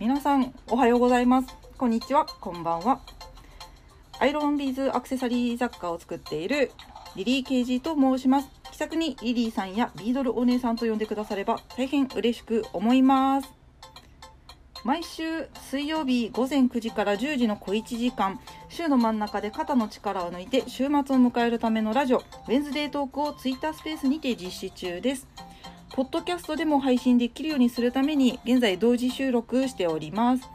皆さんおはようございます。こんにちは。こんばんは。アイロンビーズアクセサリー雑貨を作っているリリー・ケージと申します。気さくにリリーさんやビードルお姉さんと呼んでくだされば大変嬉しく思います。毎週水曜日午前9時から10時の小1時間週の真ん中で肩の力を抜いて週末を迎えるためのラジオウェンズデートークをツイッタースペースにて実施中です。ポッドキャストでも配信できるようにするために現在同時収録しております。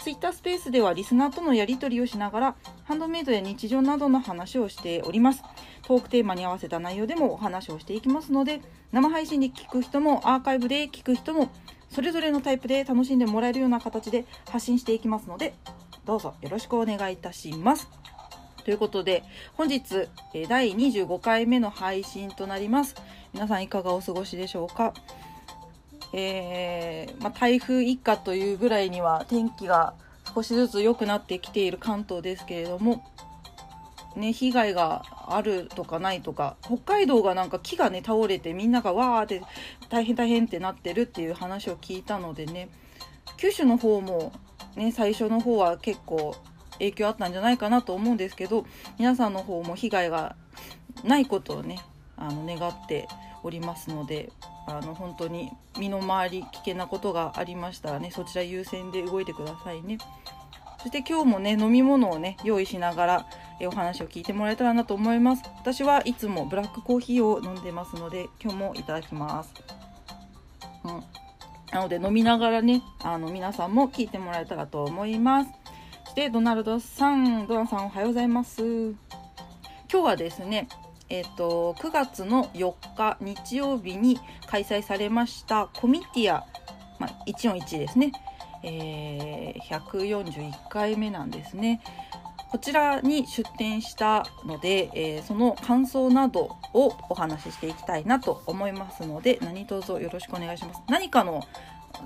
ツイッタースペースではリスナーとのやり取りをしながらハンドメイドや日常などの話をしております。トークテーマに合わせた内容でもお話をしていきますので生配信で聞く人もアーカイブで聞く人もそれぞれのタイプで楽しんでもらえるような形で発信していきますのでどうぞよろしくお願いいたします。ということで本日第25回目の配信となります。皆さんいかがお過ごしでしょうか？えー、まあ、台風一過というぐらいには天気が少しずつ良くなってきている関東ですけれどもね、被害があるとかないとか北海道がなんか木がね倒れてみんながわーって大変大変ってなってるっていう話を聞いたのでね九州の方もね最初の方は結構影響あったんじゃないかなと思うんですけど皆さんの方も被害がないことをねあの願っておりますのであの本当に身の回り危険なことがありましたらねそちら優先で動いてくださいね。そして今日もね飲み物をね用意しながらお話を聞いてもらえたらなと思います。私はいつもブラックコーヒーを飲んでますので今日もいただきます。うん。なので飲みながらねあの皆さんも聞いてもらえたらと思います。そしてドナルドさんドナさんおはようございます今日はですねえっ、と9月の4日日曜日に開催されましたコミティア、まあ、141ですねえー、141回目なんですね。こちらに出展したので、えー、その感想などをお話ししていきたいなと思いますので何卒よろしくお願いします。何かの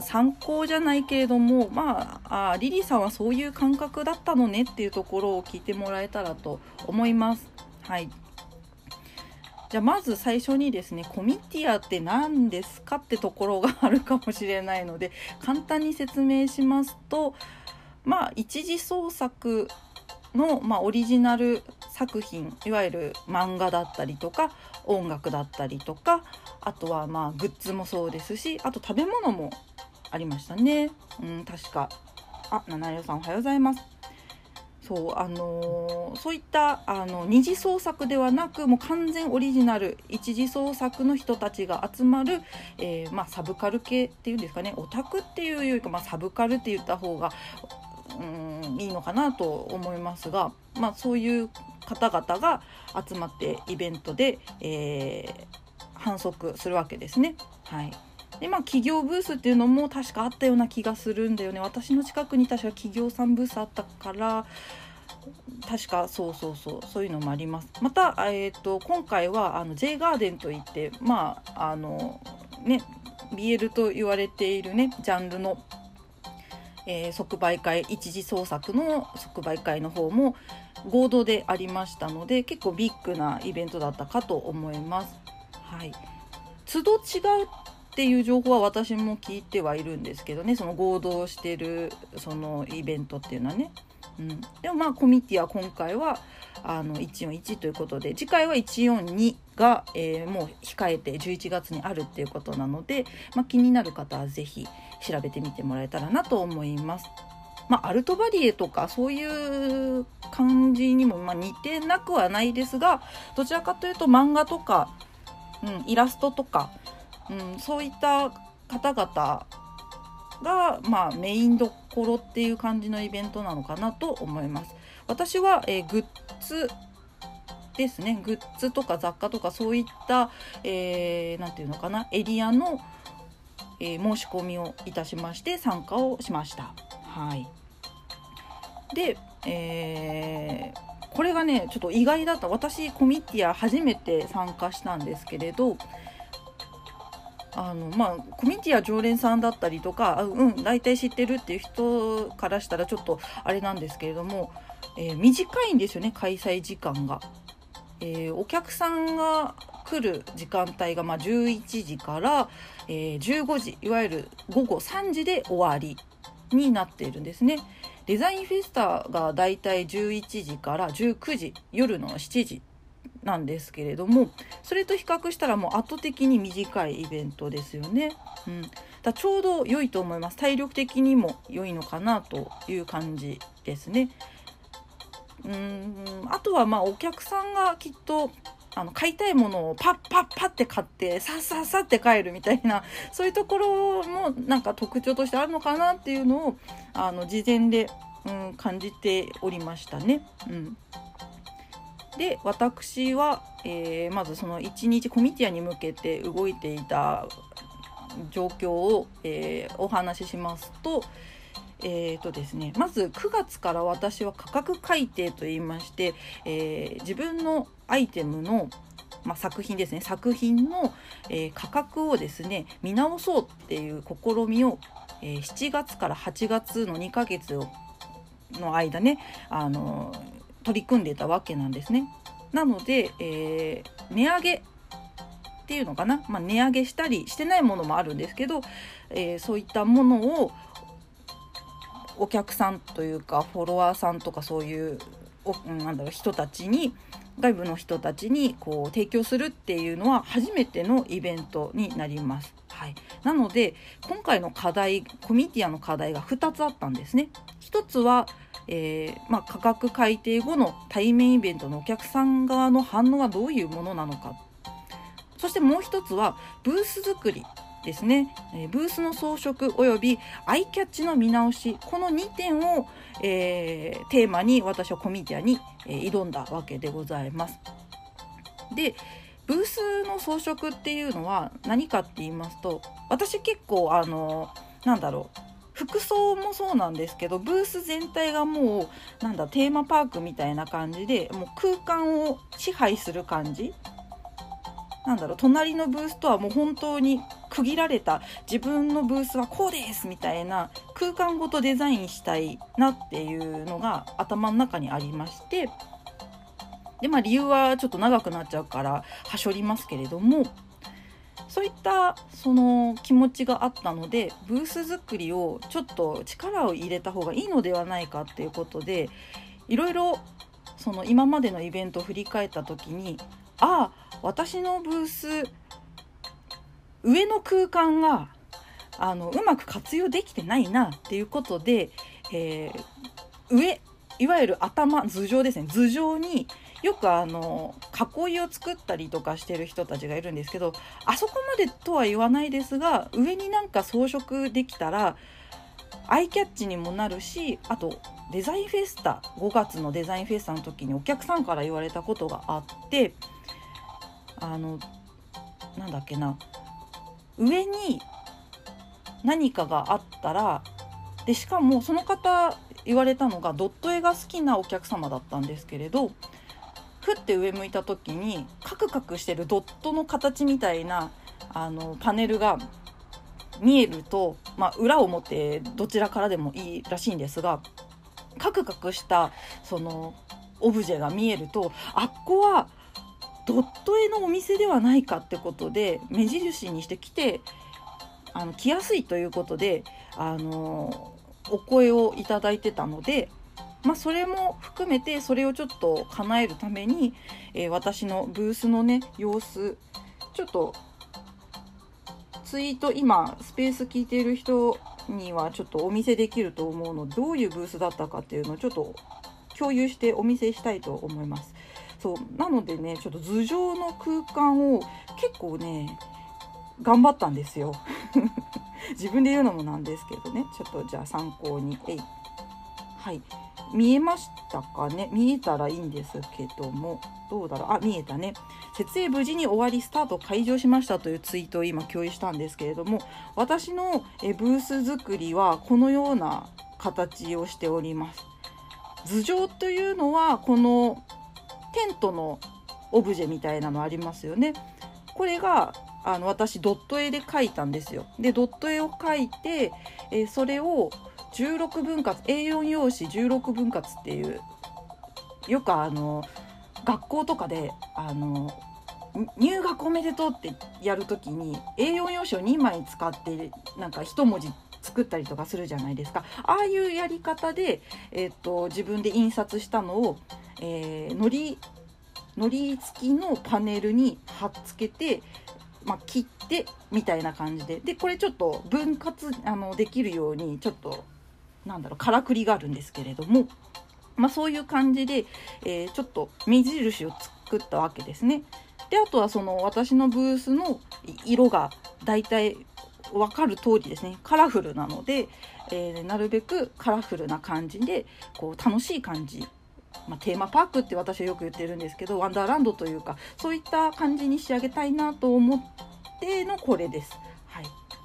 参考じゃないけれどもまああリリーさんはそういう感覚だったのねっていうところを聞いてもらえたらと思います。はいじゃあまず最初にですねコミティアって何ですかってところがあるかもしれないので簡単に説明しますとまあ一次創作の、まあ、オリジナル作品いわゆる漫画だったりとか音楽だったりとかあとはまあグッズもそうですしあと食べ物もありましたね。うん、確かあ、七代さんおはようございます。そうあのー、そういったあの二次創作ではなくもう完全オリジナル一次創作の人たちが集まる、えー、まあ、サブカル系っていうんですかねオタクっていうよりか、まあ、サブカルって言った方がうんいいのかなと思いますが、まあ、そういう方々が集まってイベントで、えー、反則するわけですね。はいでまあ企業ブースっていうのも確かあったような気がするんだよね。私の近くに確か企業さんブースあったから確かそうそうそうそういうのもあります。また、えーと、今回はあの J ガーデンといってまああのね BL と言われているねジャンルの、えー、即売会一次創作の即売会の方も合同でありましたので結構ビッグなイベントだったかと思います。はい、都度違うっていう情報は私も聞いてはいるんですけどねその合同してるそのイベントっていうのはね。うん、でもまあコミティは今回はあの141ということで次回は142が、えー、もう控えて11月にあるっていうことなので、まあ、気になる方は是非調べてみてもらえたらなと思います。まあ、アルトバリエとかそういう感じにもま似てなくはないですがどちらかというと漫画とか、うん、イラストとか、うん、そういった方々が、まあ、メインどころっていう感じのイベントなのかなと思います。私は、えー、グッズですねグッズとか雑貨とかそういった、えー、て言うのかなエリアの、えー、申し込みをいたしまして参加をしました。はい、で、えー、これがねちょっと意外だった私コミティア初めて参加したんですけれどあのまあコミュニティや常連さんだったりとかうん大体知ってるっていう人からしたらちょっとあれなんですけれども、えー、短いんですよね開催時間が。えー、お客さんが来る時間帯がまあ11時から、えー、15時いわゆる午後3時で終わりになっているんですね。デザインフェスタがだいたい11時から19時夜の7時なんですけれどもそれと比較したらもう圧倒的に短いイベントですよね。うん、だちょうど良いと思います体力的にも良いのかなという感じですね。うんあとはまあお客さんがきっとあの買いたいものをパッパッパッて買ってさっさっさって帰るみたいなそういうところもなんか特徴としてあるのかなっていうのをあの事前で、うん、感じておりましたね。うんで私は、えー、まずその1日コミティアに向けて動いていた状況を、えー、お話ししますと,、えーとですね、まず9月から私は価格改定といいまして、えー、自分のアイテムのまあ、作品ですね作品の、えー、価格をですね見直そうっていう試みを、え、7月から8月の2ヶ月の間ね、あの取り組んでたわけなんですね。なので、えー、値上げっていうのかな、まあ、値上げしたりしてないものもあるんですけど、えー、そういったものをお客さんというかフォロワーさんとかそういうおなんだろう人たちに外部の人たちにこう提供するっていうのは初めてのイベントになります。はい、なので今回の課題コミュニティアの課題が2つあったんですね。1つはえー、まあ、価格改定後の対面イベントのお客さん側の反応はどういうものなのか。そしてもう一つはブース作りですね、え、ブースの装飾およびアイキャッチの見直しこの2点を、えー、テーマに私はコミュティアに、えー、挑んだわけでございます。でブースの装飾っていうのは何かって言いますと私結構あのなんだろう。服装もそうなんですけどブース全体がもうなんだテーマパークみたいな感じでもう空間を支配する感じ。なんだろう隣のブースとはもう本当に区切られた自分のブースはこうですみたいな空間ごとデザインしたいなっていうのが頭の中にありましてでまあ理由はちょっと長くなっちゃうからはしょりますけれどもそういったその気持ちがあったのでブース作りをちょっと力を入れた方がいいのではないかっていうことでいろいろその今までのイベントを振り返った時にああ私のブース上の空間があのうまく活用できてないなっていうことで、えー、上いわゆる頭頭上ですね頭上によくあの囲いを作ったりとかしてる人たちがいるんですけどあそこまでとは言わないですが上になんか装飾できたらアイキャッチにもなるしあとデザインフェスタ5月のデザインフェスタの時にお客さんから言われたことがあってあのなんだっけな上に何かがあったらでしかもその方言われたのがドット絵が好きなお客様だったんですけれどふって上向いた時にカクカクしてるドットの形みたいなあのパネルが見えると、まあ、裏表どちらからでもいいらしいんですがカクカクしたそのオブジェが見えるとあっこはドット絵のお店ではないかってことで目印にして来てあの来やすいということであのお声をいただいてたのでまあ、それも含めてそれをちょっと叶えるために、えー、私のブースのね様子ちょっとツイート今スペース聞いている人にはちょっとお見せできると思うのどういうブースだったかっていうのをちょっと共有してお見せしたいと思います。そうなのでねちょっと頭上の空間を結構ね頑張ったんですよ。自分で言うのもなんですけどね。ちょっとじゃあ参考に。えいはい。見えましたかね？見えたらいいんですけどもどうだろう？あ見えたね。設営無事に終わりスタート開場しましたというツイートを今共有したんですけれども私のブース作りはこのような形をしております。頭上というのはこのテントのオブジェみたいなのありますよね。これがあの私ドット絵で描いたんですよ。でドット絵を描いてえそれを16分割 A4 用紙16分割っていうよくあの学校とかであの入学おめでとうってやるときに A4 用紙を2枚使ってなんか1文字作ったりとかするじゃないですかああいうやり方で、え、っと自分で印刷したのを、えー、のりのり付きのパネルに貼っつけて、まあ、切ってみたいな感じででこれちょっと分割あのできるようにちょっとなんだろうからくりがあるんですけれども、まあ、そういう感じで、えー、ちょっと目印を作ったわけですね。であとはその私のブースの色がだいたい分かる通りですねカラフルなので、えー、なるべくカラフルな感じでこう楽しい感じまあ、テーマパークって私はよく言ってるんですけどワンダーランドというかそういった感じに仕上げたいなと思ってのこれです。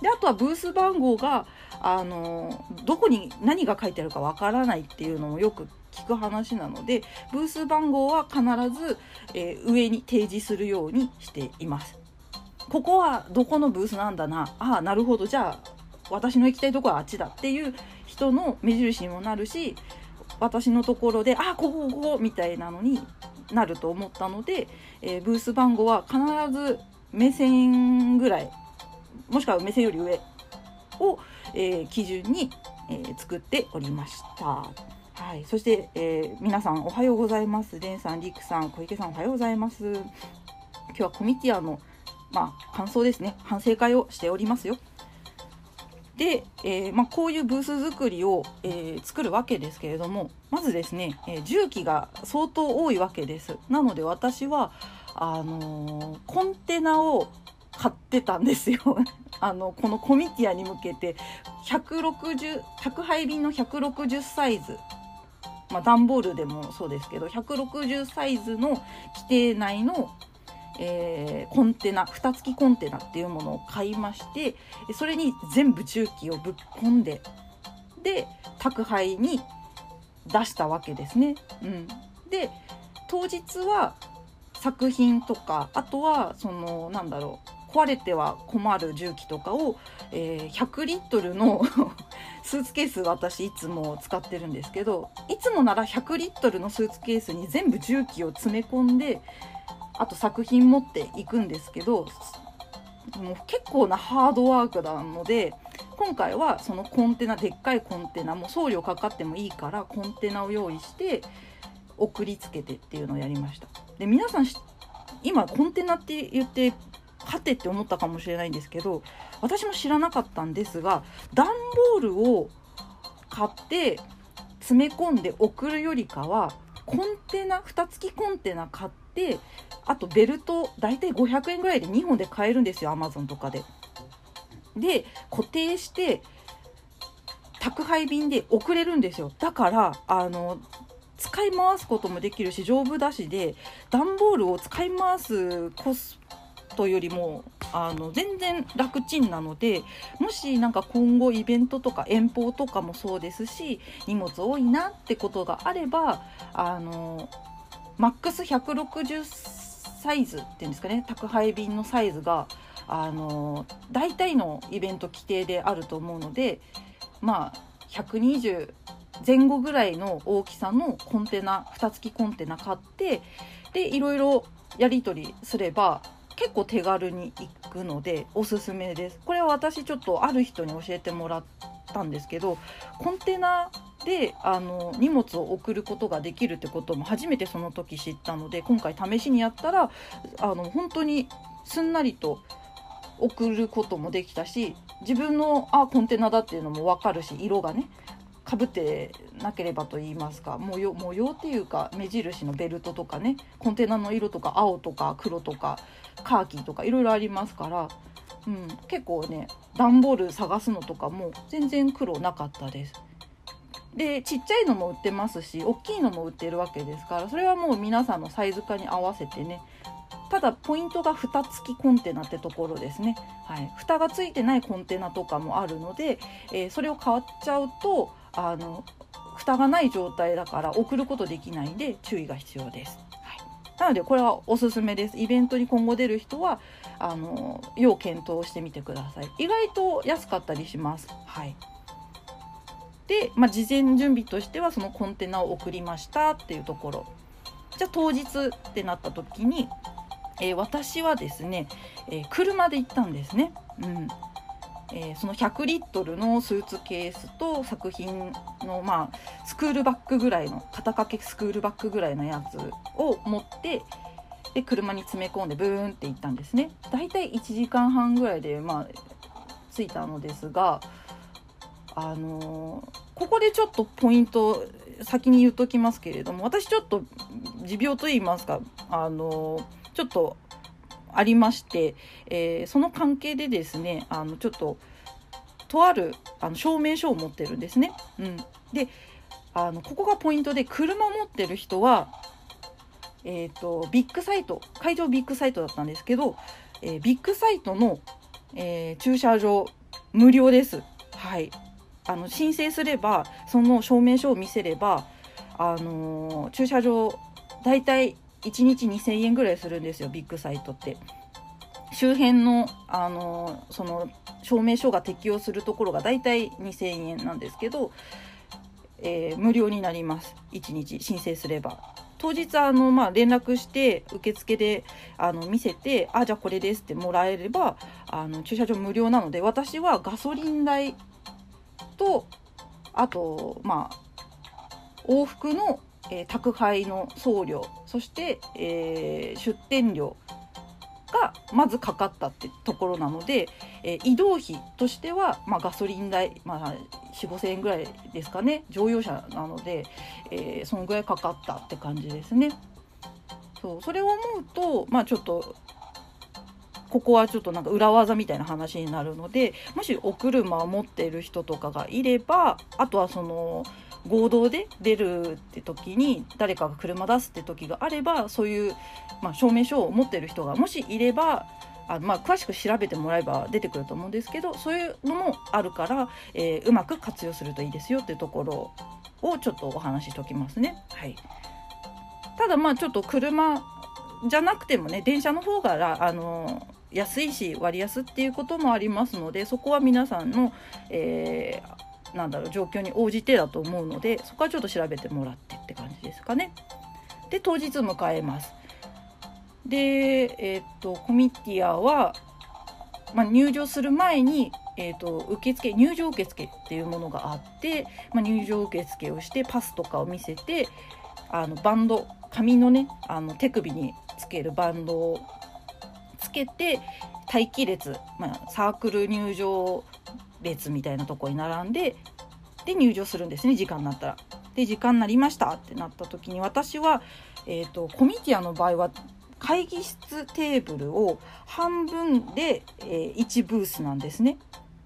であとはブース番号があのどこに何が書いてあるかわからないっていうのもよく聞く話なのでブース番号は必ず、えー、上に提示するようにしています。ここはどこのブースなんだな？ああなるほどじゃあ私の行きたいとこはあっちだっていう人の目印にもなるし私のところであここここみたいなのになると思ったので、えー、ブース番号は必ず目線ぐらいもしくは目線より上を、えー、基準に、えー、作っておりました。はい、そして、え皆さんおはようございます。レンさん、リクさん、小池さんおはようございます。今日はコミティアのまあ、感想ですね反省会をしておりますよ。で、えー、まあ、こういうブース作りを、えー、作るわけですけれどもまずですね、えー、重機が相当多いわけですなので私はあのコンテナを買ってたんですよ。あのこのコミティアに向けて160宅配便の160サイズ。まあ、段ボールでもそうですけど160サイズの規定内のえー、コンテナ蓋付きコンテナっていうものを買いましてそれに全部重機をぶっ込んでで宅配に出したわけですね。うん、で当日は作品とかあとはそのなんだろう壊れては困る重機とかを、えー、100リットルの スーツケース私いつも使ってるんですけどいつもなら100リットルのスーツケースに全部重機を詰め込んであと作品持っていくんですけどもう結構なハードワークなので今回はそのコンテナでっかいコンテナも送料かかってもいいからコンテナを用意して送りつけてっていうのをやりました。で皆さん今コンテナって言ってはてって思ったかもしれないんですけど私も知らなかったんですが段ボールを買って詰め込んで送るよりかはコンテナ蓋付きコンテナ買ってあとベルト大体500円ぐらいで2本で買えるんですよアマゾンとかで。で固定して宅配便で送れるんですよだからあの使い回すこともできるし丈夫だしで段ボールを使い回すコストよりもあの全然楽ちんなのでもしなんか今後イベントとか遠方とかもそうですし荷物多いなってことがあればあのマックス160サイズっていうんですかね宅配便のサイズがあの大体のイベント規定であると思うのでまあ120前後ぐらいの大きさのコンテナ蓋付きコンテナ買ってでいろいろやり取りすれば結構手軽に行くのでおすすめです。これは私ちょっとある人に教えてもらったんですけどコンテナであの荷物を送ることができるってことも初めてその時知ったので今回試しにやったらあの本当にすんなりと送ることもできたし自分のあコンテナだっていうのも分かるし色がねかぶってなければと言いますか模様模様っていうか目印のベルトとかねコンテナの色とか青とか黒とかカーキとかいろいろありますから、うん、結構ね段ボール探すのとかも全然苦労なかったです。でちっちゃいのも売ってますし大きいのも売ってるわけですからそれはもう皆さんのサイズ感に合わせてねただポイントが蓋付きコンテナってところですね、はい、蓋がついてないコンテナとかもあるので、えー、それを買っちゃうとあの蓋がない状態だから送ることできないんで注意が必要です。はい、なのでこれはおすすめです。イベントに今後出る人はあの要検討してみてください。意外と安かったりします。はい。で、まあ、事前準備としてはそのコンテナを送りましたっていうところじゃあ当日ってなった時に、えー、私はですね、えー、車で行ったんですね。うんえー、その100リットルのスーツケースと作品の、まあ、スクールバッグぐらいの肩掛けスクールバッグぐらいのやつを持ってで車に詰め込んでブーンって行ったんですね。大体1時間半ぐらいで、まあ、着いたのですがあのー、ここでちょっとポイント先に言っときますけれども私ちょっと持病と言いますかあのー、ちょっとありまして、えー、その関係でですねあのちょっととあるあの証明書を持ってるんですね。うん、であのここがポイントで車持ってる人は、えーと、ビッグサイト会場ビッグサイトだったんですけど、えー、ビッグサイトの、えー、駐車場無料です。はいあの申請すればその証明書を見せれば、あのー、駐車場大体1日2000円ぐらいするんですよビッグサイトって。周辺の、あのその証明書が適用するところが大体2000円なんですけど、えー、無料になります1日申請すれば。当日あの、まあ、連絡して受付であの見せてあじゃあこれですってもらえればあの駐車場無料なので私はガソリン代とあとまあ往復のえー、宅配の送料そして、えー、出店料がまずかかったってところなので、えー、移動費としては、まあ、ガソリン代、まあ、4 5千円ぐらいですかね乗用車なので、えー、そのぐらいかかったって感じですね。そうそれを思うと、まあ、ちょっとここはちょっとなんか裏技みたいな話になるのでもしお車を持っている人とかがいればあとはその合同で出るって時に誰かが車出すって時があればそういう、まあ、証明書を持ってる人がもしいればあまあ、詳しく調べてもらえば出てくると思うんですけどそういうのもあるから、えー、うまく活用するといいですよっていうところをちょっとお話ししておきますね。はい、ただまあちょっと車じゃなくてもね電車の方があの安いし割安っていうこともありますのでそこは皆さんの、えー、なんだろう状況に応じてだと思うのでそこはちょっと調べてもらってって感じですかね。で当日迎えます。でえー、っとコミティアは、まあ、入場する前に、えー、っと受付入場受付っていうものがあって、まあ、入場受付をしてパスとかを見せてあのバンド紙のねあの手首につけるバンドをつけて待機列、まあ、サークル入場列みたいなとこに並んでで入場するんですね時間になったら。で時間になりましたってなった時に私は、えーと、コミティアの場合は会議室テーブルを半分で、えー、1ブースなんですね。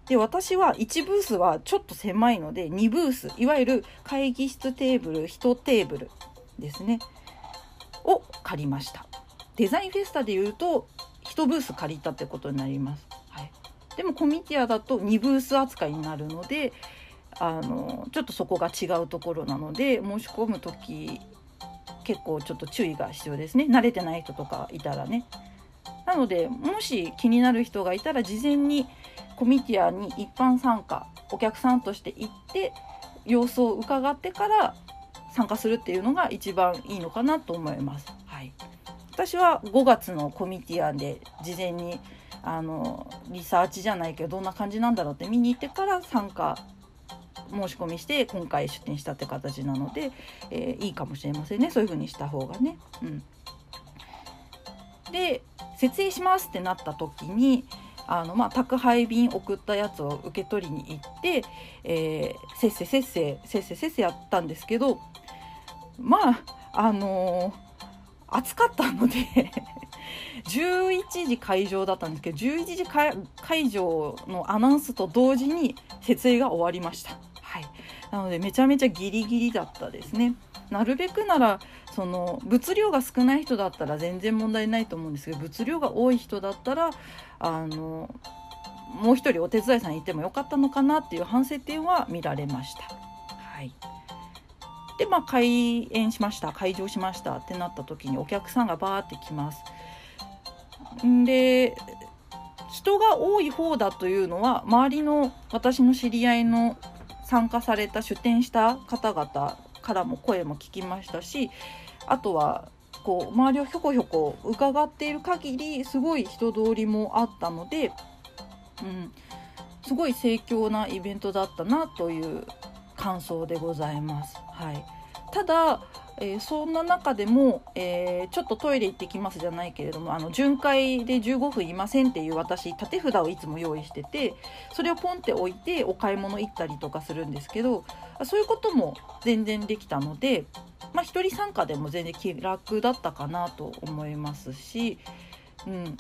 で私は1ブースはちょっと狭いので2ブースいわゆる会議室テーブル1テーブルですねを借りましたデザインフェスタでいうと1ブース借りたってことになりますでもコミティアだと2ブース扱いになるのであのちょっとそこが違うところなので申し込む時結構ちょっと注意が必要ですね慣れてない人とかいたらね。なのでもし気になる人がいたら事前にコミティアに一般参加お客さんとして行って様子を伺ってから参加するっていうのが一番いいのかなと思います。はい、私は5月のコミティアで事前にあのリサーチじゃないけどどんな感じなんだろうって見に行ってから参加申し込みして今回出店したって形なので、えー、いいかもしれませんねそういう風にした方がね。うん、で設営しますってなった時にあの、まあ、宅配便送ったやつを受け取りに行って、えー、せっせせっせせっせせっせやったんですけどまああのー暑かったので 11時会場だったんですけど11時会場のアナウンスと同時に設営が終わりました。はい、なのでめちゃめちゃギリギリだったですね。なるべくならその物量が少ない人だったら全然問題ないと思うんですけど物量が多い人だったらあのもう一人お手伝いさんいてもよかったのかなっていう反省点は見られました。はいでまあ開演しました開場しましたってなった時にお客さんがバーって来ます。で人が多い方だというのは周りの私の知り合いの参加された出店した方々からも声も聞きましたしあとはこう周りをひょこひょこ伺っている限りすごい人通りもあったので、うん、すごい盛況なイベントだったなという感想でございます。はい、ただ、えー、そんな中でも、えー、ちょっとトイレ行ってきますじゃないけれどもあの巡回で15分いませんっていう私縦札をいつも用意しててそれをポンって置いてお買い物行ったりとかするんですけどそういうことも全然できたので、まあ、1人参加でも全然気楽だったかなと思いますし、うん、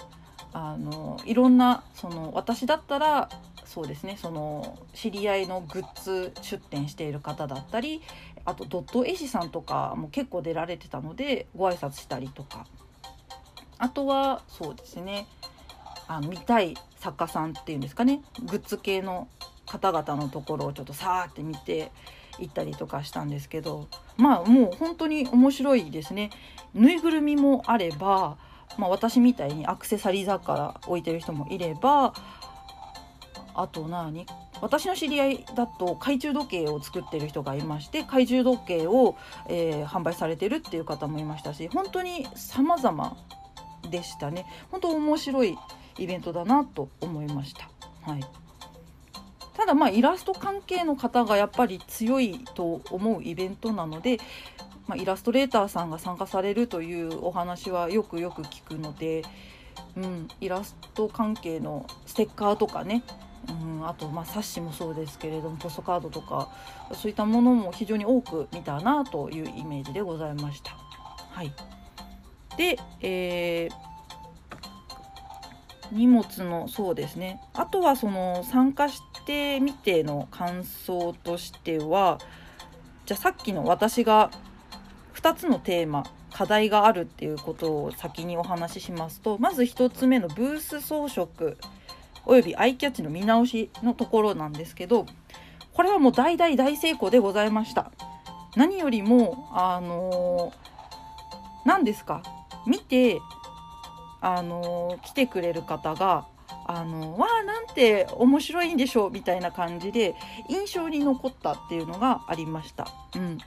あのいろんなその私だったらそうですねその知り合いのグッズ出店している方だったりあとドット絵師さんとかも結構出られてたのでご挨拶したりとか。あとはそうですね。あ見たい作家さんっていうんですかね。グッズ系の方々のところをちょっとさーって見て行ったりとかしたんですけど。まあもう本当に面白いですね。ぬいぐるみもあれば、まあ、私みたいにアクセサリー雑貨置いてる人もいればあと何？私の知り合いだと懐中時計を作ってる人がいまして懐中時計を、えー、販売されてるっていう方もいましたし本当に様々でしたね本当面白いイベントだなと思いました。はいただまあイラスト関係の方がやっぱり強いと思うイベントなので、まあ、イラストレーターさんが参加されるというお話はよくよく聞くので、うん、イラスト関係のステッカーとかねうん、あとまあ冊子もそうですけれどもポストカードとかそういったものも非常に多く見たなというイメージでございました。はい、で、えー、荷物のそうですねあとはその参加してみての感想としてはじゃあさっきの私が2つのテーマ課題があるっていうことを先にお話ししますとまず1つ目のブース装飾およびアイキャッチの見直しのところなんですけどこれはもう大大大成功でございました。何よりもあの何、ですか？見てあの来てくれる方があのわあなんて面白いんでしょうみたいな感じで印象に残ったっていうのがありました。うん。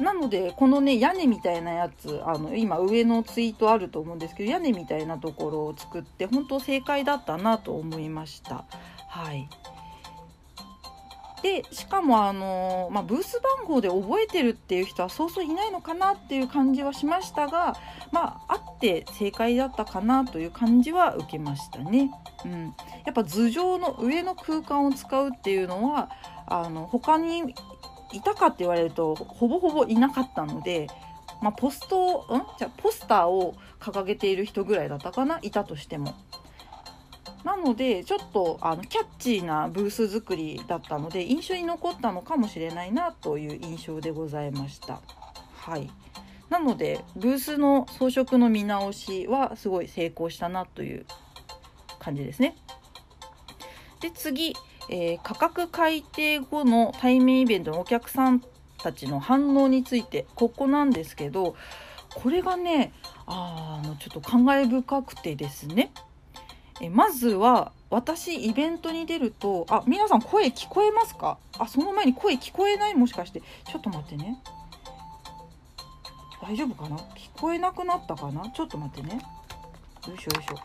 なのでこのね屋根みたいなやつあの今上のツイートあると思うんですけど屋根みたいなところを作って本当正解だったなと思いました。はいでしかもあの、まあ、ブース番号で覚えてるっていう人はそうそういないのかなっていう感じはしましたがまああって正解だったかなという感じは受けましたね。うん、やっぱ頭上の上の空間を使うっていうのはあの他にいたかって言われるとほぼほぼいなかったので、まあ、ポストん？じゃポスターを掲げている人ぐらいだったかな？いたとしても。なのでちょっとあのキャッチーなブース作りだったので印象に残ったのかもしれないなという印象でございました。はいなのでブースの装飾の見直しはすごい成功したなという感じですね。で次えー、価格改定後の対面イベントのお客さんたちの反応についてここなんですけどこれがねあのちょっと感慨深くてですね。えまずは私イベントに出るとあ皆さん声聞こえますか？あその前に声聞こえない？もしかして。ちょっと待ってね。大丈夫かな？聞こえなくなったかな？ちょっと待ってね。よいしょよいしょ。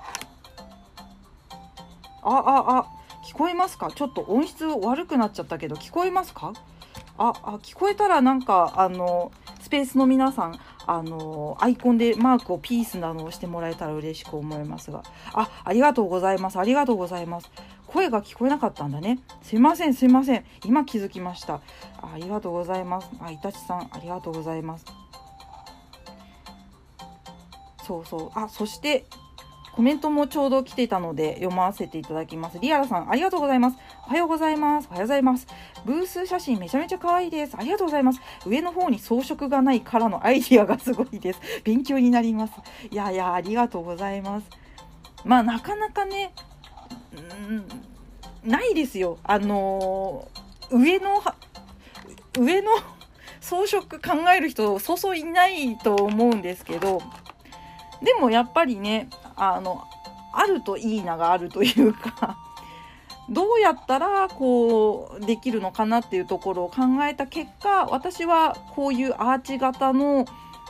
あああ。聞こえますか？ちょっと音質悪くなっちゃったけど聞こえますか？ああ聞こえたらなんかあのスペースの皆さんあのアイコンでマークをピースなどをしてもらえたら嬉しく思いますが。あありがとうございます。ありがとうございます。声が聞こえなかったんだね。すいませんすいません。今気づきました。ありがとうございます。あいたちさんありがとうございます。そうそう。あそしてコメントもちょうど来ていたので読ませていただきます。リアラさん、ありがとうございます。おはようございます。おはようございます。ブース写真めちゃめちゃ可愛いです。ありがとうございます。上の方に装飾がないからのアイディアがすごいです。勉強になります。いやいや、ありがとうございます。まあ、なかなかね、うんないですよ。あのー、上の、上の装飾考える人、そうそういないと思うんですけど、でもやっぱりね、あのあるといいながあるというか どうやったらこうできるのかなっていうところを考えた結果私はこういうアーチ型の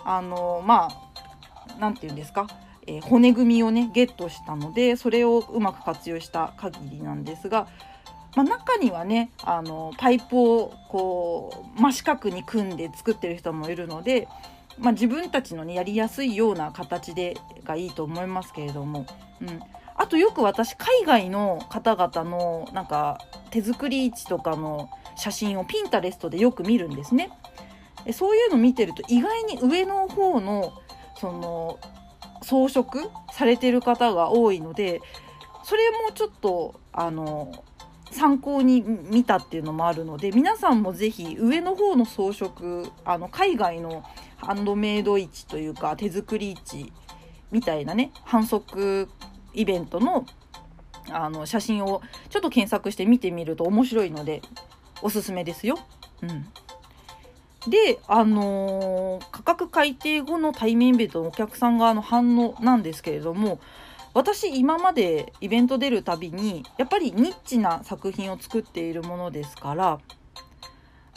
あのまあ何て言うんですかえー、骨組みをねゲットしたのでそれをうまく活用した限りなんですが、まあ、中にはねあのパイプをこう真四角に組んで作ってる人もいるので、まあ、自分たちのねやりやすいような形でがいいと思いますけれども、うん、あとよく私海外の方々のなんか手作り市とかの写真をピンタレストでよく見るんですね。そういうの見てると意外に上の方のその装飾されてる方が多いのでそれもちょっとあの参考に見たっていうのもあるので皆さんも是非上の方の装飾あの海外のハンドメイド市というか手作り市みたいなね反則イベントのあの写真をちょっと検索して見てみると面白いのでおすすめですよ。うん、で、あのー、価格改定後の対面イベントのお客さん側の反応なんですけれども私今までイベント出るたびにやっぱりニッチな作品を作っているものですから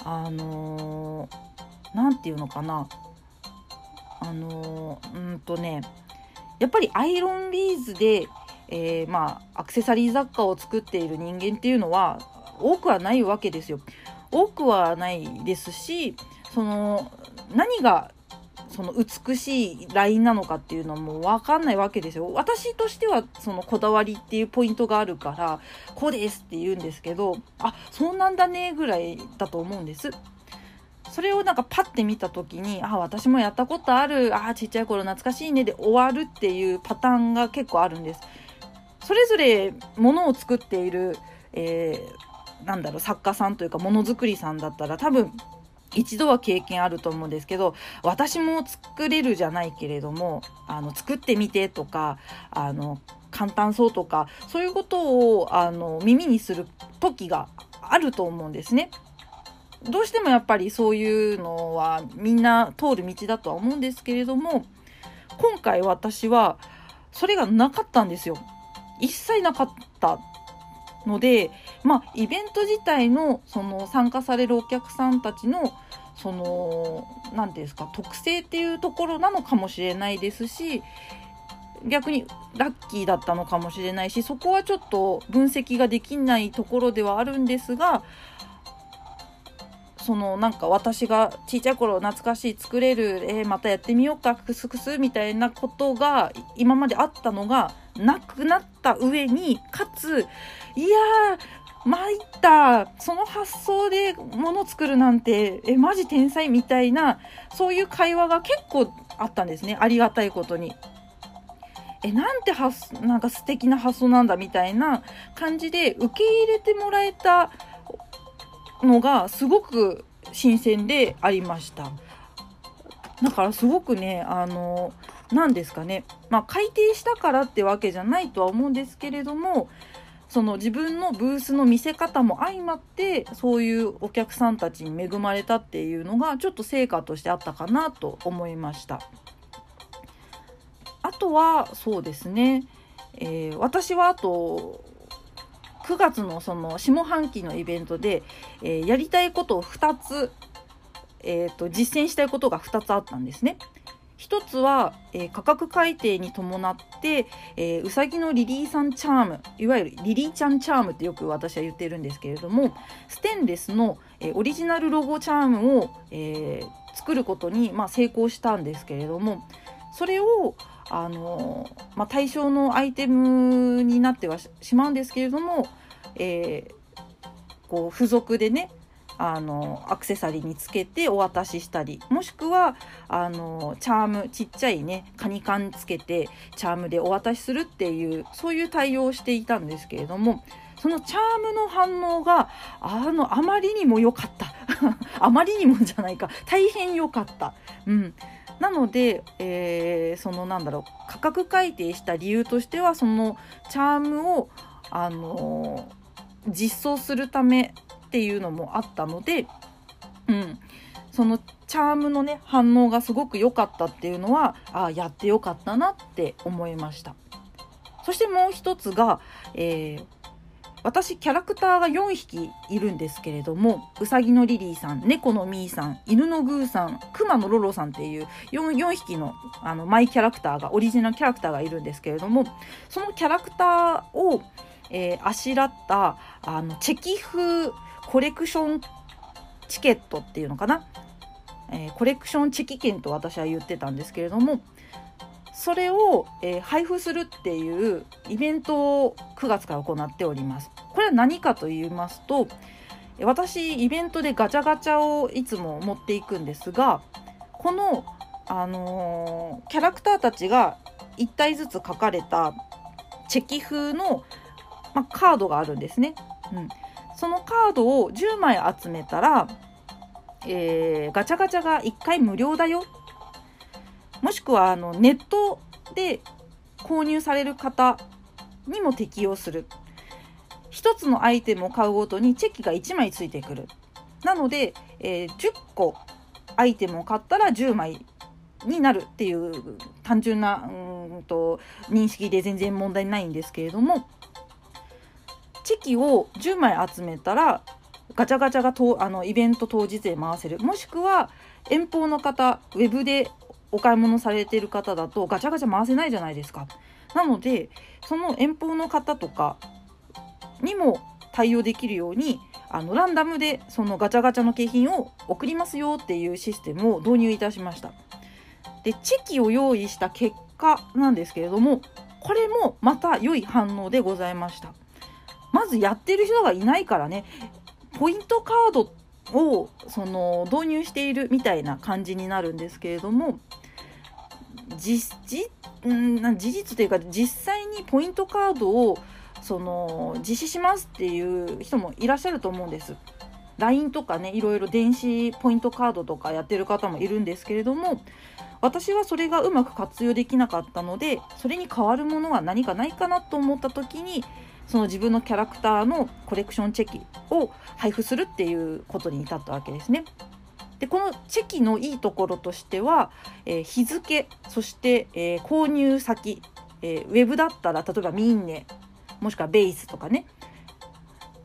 あの何、ー、て言うのかなあの、うんとねやっぱりアイロンビーズで、えー、まあアクセサリー雑貨を作っている人間っていうのは多くはないわけですよ。多くはないですしその何がその美しいラインなのかっていうのも分かんないわけですよ。私としてはそのこだわりっていうポイントがあるからこうですって言うんですけどあそうなんだねぐらいだと思うんです。それをなんかパッて見た時にあ私もやったことあるあちっちゃい頃懐かしいねで終わるっていうパターンが結構あるんです。それぞれものを作っている、えー、なんだろう作家さんというかものづくりさんだったら多分一度は経験あると思うんですけど私も作れるじゃないけれどもあの作ってみてとかあの簡単そうとかそういうことをあの耳にする時があると思うんですね。どうしてもやっぱりそういうのはみんな通る道だとは思うんですけれども今回私はそれがなかったんですよ。一切なかったのでまあイベント自体のその参加されるお客さんたちのその何て言うんですか特性っていうところなのかもしれないですし逆にラッキーだったのかもしれないしそこはちょっと分析ができないところではあるんですがそのなんか私がちっちゃい頃懐かしい作れる、えー、またやってみようかクスクスみたいなことが今まであったのがなくなった上にかついやー参ったその発想で物作るなんてえマジ天才みたいなそういう会話が結構あったんですねありがたいことに。えなんて発なんか素敵な発想なんだみたいな感じで受け入れてもらえたのがすごく新鮮でありました。だからすごくねあの何ですかねまあ改訂したからってわけじゃないとは思うんですけれどもその自分のブースの見せ方も相まってそういうお客さんたちに恵まれたっていうのがちょっと成果としてあったかなと思いました。あとはそうですね、えー、私はあと9月のその下半期のイベントで、えー、やりたいことを2つ、えーと、実践したいことが2つあったんですね。1つは、えー、価格改定に伴って、えー、うさぎのリリーさんチャームいわゆるリリーちゃんチャームってよく私は言ってるんですけれどもステンレスの、えー、オリジナルロゴチャームを、え作ることに、まあ、成功したんですけれどもそれをあのまあ、対象のアイテムになってはしまうんですけれども、えー、こう付属でねあのアクセサリーにつけてお渡ししたりもしくはあのチャームちっちゃいねカニ缶つけてチャームでお渡しするっていうそういう対応をしていたんですけれどもそのチャームの反応があのあまりにも良かった。あまりにもじゃないか。大変良かった。うん。なので、えー、そのなんだろう価格改定した理由としてはそのチャームを、あのー、実装するためっていうのもあったので、うん、そのチャームのね反応がすごく良かったっていうのはあやってよかったなって思いました。そしてもう一つが、えー、私キャラクターが4匹いるんですけれどもうさぎのリリーさん猫のミーさん犬のグーさんクマのロロさんっていう 4, 4匹のあのマイキャラクターがオリジナルキャラクターがいるんですけれどもそのキャラクターを、えー、あしらったあのチェキ風コレクションチケットっていうのかな、えー、コレクションチェキ券と私は言ってたんですけれどもそれを、えー、配布するっていうイベントを9月から行っております。これは何かと言いますと私イベントでガチャガチャをいつも持っていくんですがこの、あのー、キャラクターたちが1体ずつ書かれたチェキ風の、まカードがあるんですね。うん、そのカードを10枚集めたら、えー、ガチャガチャが1回無料だよ。もしくはあのネットで購入される方にも適用する。1つのアイテムを買うごとにチェキが1枚ついてくるなので、えー、10個アイテムを買ったら10枚になるっていう単純なうんと認識で全然問題ないんですけれどもチェキを10枚集めたらガチャガチャがとあのイベント当日で回せるもしくは遠方の方ウェブでお買い物されてる方だとガチャガチャ回せないじゃないですか。なのでその遠方の方とかにも対応できるようにあのランダムでそのガチャガチャの景品を送りますよっていうシステムを導入いたしました。でチェキを用意した結果なんですけれどもこれもまた良い反応でございました。まずやってる人がいないからねポイントカードをその導入しているみたいな感じになるんですけれども実ん事実というか実際にポイントカードをその実施しますっていう人もいらっしゃると思うんです。LINE とかねいろいろ電子ポイントカードとかやってる方もいるんですけれども私はそれがうまく活用できなかったのでそれに代わるものは何かないかなと思った時にその自分のキャラクターのコレクションチェキを配布するっていうことに至ったわけですね。でこのチェキのいいところとしては、えー、日付そして、えー、購入先、えー、ウェブだったら例えばミンネもしくはベースとかね。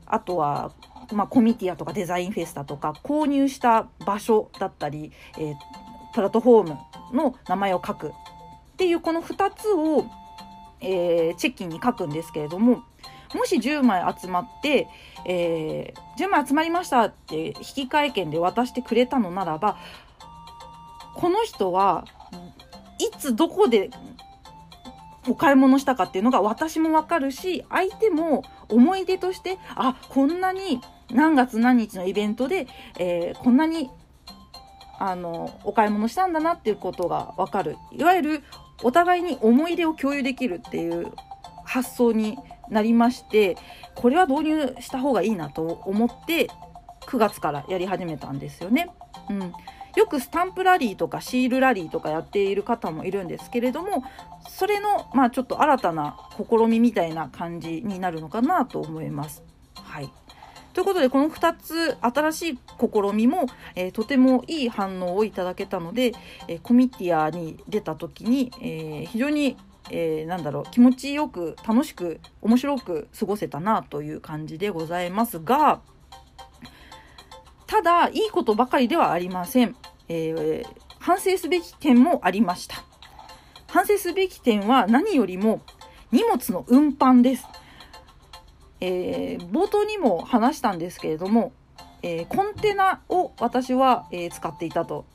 あとは、まあ、コミティアとかデザインフェスタとか購入した場所だったり、えプラットフォームの名前を書く。っていうこの2つを、えチェキに書くんですけれどももし10枚集まって、えー、10枚集まりましたって引換券で渡してくれたのならばこの人はいつどこでお買い物したかっていうのが私もわかるし相手も思い出としてあこんなに何月何日のイベントで、えー、こんなにあのお買い物したんだなっていうことがわかるいわゆるお互いに思い出を共有できるっていう発想になりましてこれは導入した方がいいなと思って9月からやり始めたんですよね。うん、よくスタンプラリーとかシールラリーとかやっている方もいるんですけれどもそれのまあちょっと新たな試みみたいな感じになるのかなと思います。はいということでこの2つ新しい試みも、えー、とてもいい反応をいただけたので、えー、コミティアに出た時に、えー、非常にえー、なんだろう気持ちよく楽しく面白く過ごせたなという感じでございますがただいいことばかりではありません、えー、反省すべき点もありました。反省すべき点は何よりも荷物の運搬です、えー、冒頭にも話したんですけれども、えコンテナを私は、え使っていたと。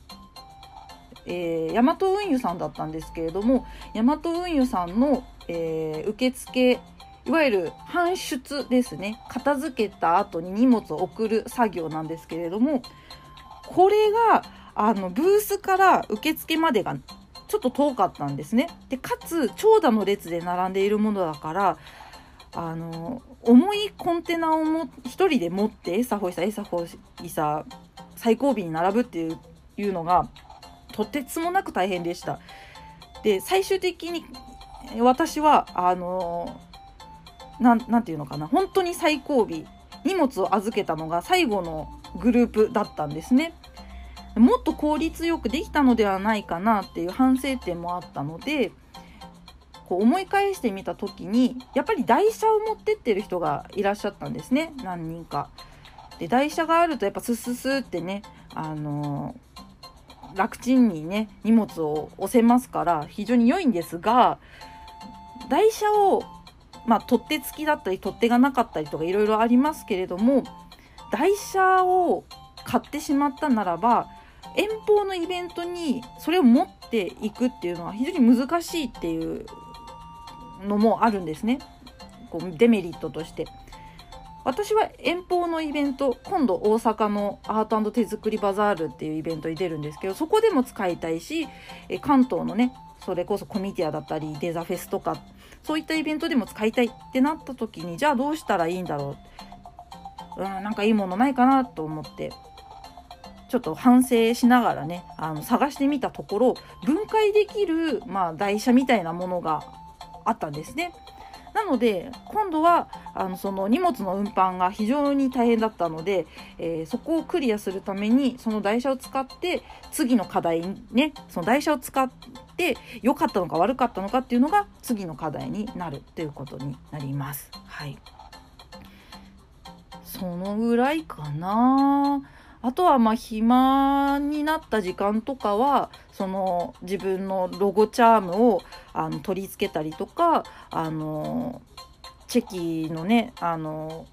えー、ヤマト運輸さんだったんですけれどもヤマト運輸さんの、えー、受付いわゆる搬出ですね片付けた後に荷物を送る作業なんですけれどもこれがあのブースから受付までがちょっと遠かったんですね。でかつ長蛇の列で並んでいるものだからあの重いコンテナをも1人で持ってエサホイサエサホイサ最後尾に並ぶっていういうのがとてつもなく大変でした。で最終的に私はあのななんていうのかな本当に最後尾荷物を預けたのが最後のグループだったんですね。もっと効率よくできたのではないかなっていう反省点もあったのでこう思い返してみた時にやっぱり台車を持ってってる人がいらっしゃったんですね何人か。で台車があるとやっぱスススってねあのー、楽ちんにね荷物を押せますから非常に良いんですが台車をまあ取っ手付きだったり取っ手がなかったりとかいろいろありますけれども台車を買ってしまったならば遠方のイベントにそれを持っていくっていうのは非常に難しいっていうのもあるんですね。こうデメリットとして。私は遠方のイベント今度大阪のアート手作りバザールっていうイベントに出るんですけどそこでも使いたいし関東のねそれこそコミティアだったりデザフェスとかそういったイベントでも使いたいってなった時にじゃあどうしたらいいんだろううんなんかいいものないかなと思ってちょっと反省しながらねあの探してみたところ分解できる、まあ、台車みたいなものがあったんですね。なので今度はあのその荷物の運搬が非常に大変だったので、えー、そこをクリアするためにその台車を使って次の課題にねその台車を使って良かったのか悪かったのかっていうのが次の課題になるということになります。はい、そのぐらいかな。あとはまあ暇になった時間とかはその自分のロゴチャームをあの取り付けたりとかあのチェキのねあの